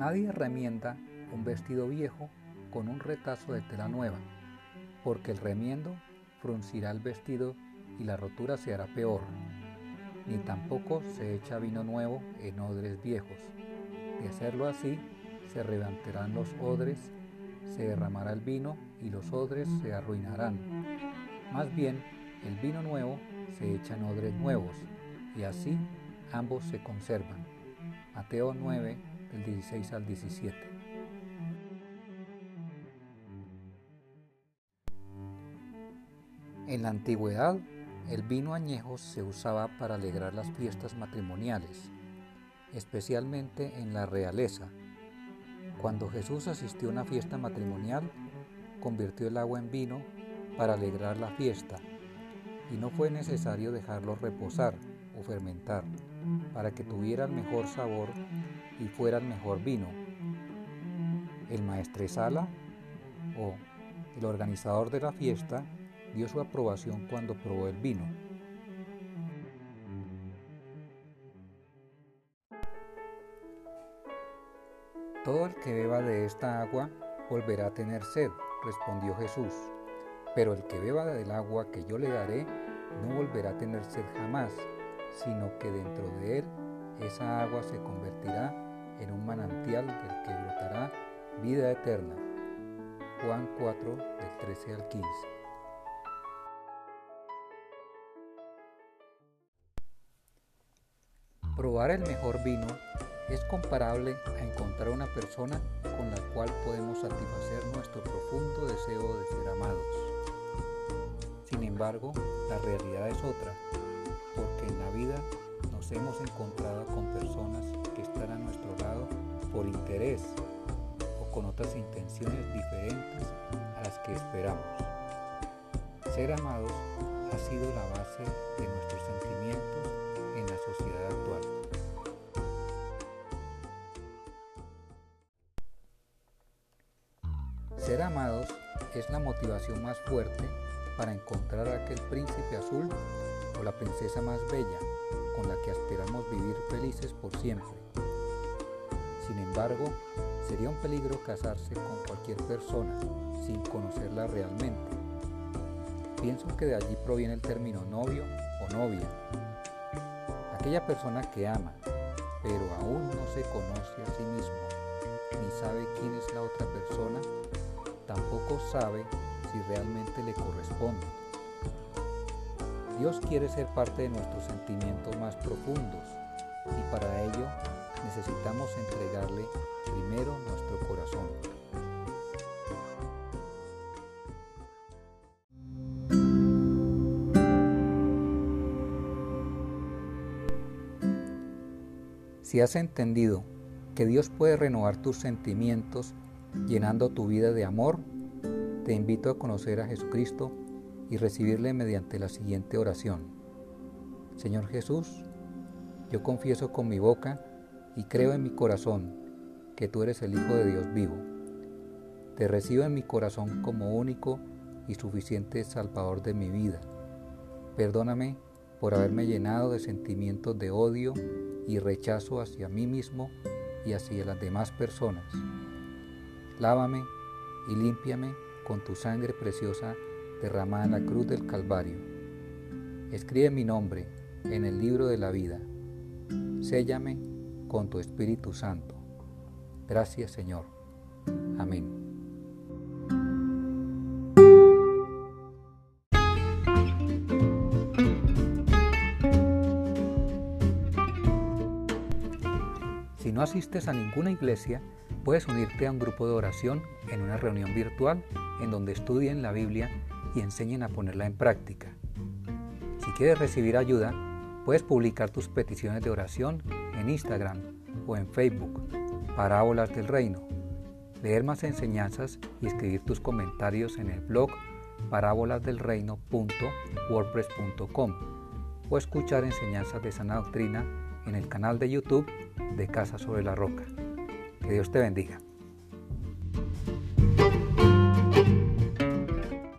Nadie remienda un vestido viejo con un retazo de tela nueva, porque el remiendo fruncirá el vestido y la rotura se hará peor. Ni tampoco se echa vino nuevo en odres viejos. De hacerlo así, se levantarán los odres, se derramará el vino y los odres se arruinarán. Más bien, el vino nuevo se echa en odres nuevos, y así ambos se conservan. Mateo 9, del 16 al 17. En la antigüedad, el vino añejo se usaba para alegrar las fiestas matrimoniales, especialmente en la realeza. Cuando Jesús asistió a una fiesta matrimonial, convirtió el agua en vino para alegrar la fiesta, y no fue necesario dejarlo reposar o fermentar para que tuviera el mejor sabor y fuera el mejor vino. El maestresala o el organizador de la fiesta dio su aprobación cuando probó el vino. Todo el que beba de esta agua volverá a tener sed, respondió Jesús, pero el que beba del agua que yo le daré no volverá a tener sed jamás, sino que dentro de él esa agua se convertirá en un manantial del que brotará vida eterna. Juan 4 del 13 al 15. Probar el mejor vino es comparable a encontrar una persona con la cual podemos satisfacer nuestro profundo deseo de ser amados. Sin embargo, la realidad es otra, nos hemos encontrado con personas que están a nuestro lado por interés o con otras intenciones diferentes a las que esperamos. Ser amados ha sido la base de nuestros sentimientos en la sociedad actual. Ser amados es la motivación más fuerte para encontrar a aquel príncipe azul o la princesa más bella con la que aspiramos vivir felices por siempre. Sin embargo, sería un peligro casarse con cualquier persona sin conocerla realmente. Pienso que de allí proviene el término novio o novia, Aquella persona que ama, pero aún no se conoce a sí mismo, ni sabe quién es la otra persona, tampoco sabe si realmente le corresponde. Dios quiere ser parte de nuestros sentimientos más profundos y para ello necesitamos entregarle primero nuestro corazón. Si has entendido que Dios puede renovar tus sentimientos llenando tu vida de amor, te invito a conocer a Jesucristo y recibirle mediante la siguiente oración. Señor Jesús, yo confieso con mi boca y creo en mi corazón que tú eres el Hijo de Dios vivo. Te recibo en mi corazón como único y suficiente Salvador de mi vida. Perdóname por haberme llenado de sentimientos de odio y rechazo hacia mí mismo y hacia las demás personas. Lávame y límpiame con tu sangre preciosa derramada en la cruz del Calvario. Escribe mi nombre en el libro de la vida. Séllame con tu Espíritu Santo. Gracias Señor. Amén. Si no asistes a ninguna iglesia, puedes unirte a un grupo de oración en una reunión virtual en donde estudien la Biblia y enseñen a ponerla en práctica. Si quieres recibir ayuda, puedes publicar tus peticiones de oración en Instagram o en Facebook, Parábolas del Reino, leer más enseñanzas y escribir tus comentarios en el blog parábolasdelreino.wordpress.com o escuchar enseñanzas de sana doctrina en el canal de YouTube de Casa sobre la Roca. Que Dios te bendiga.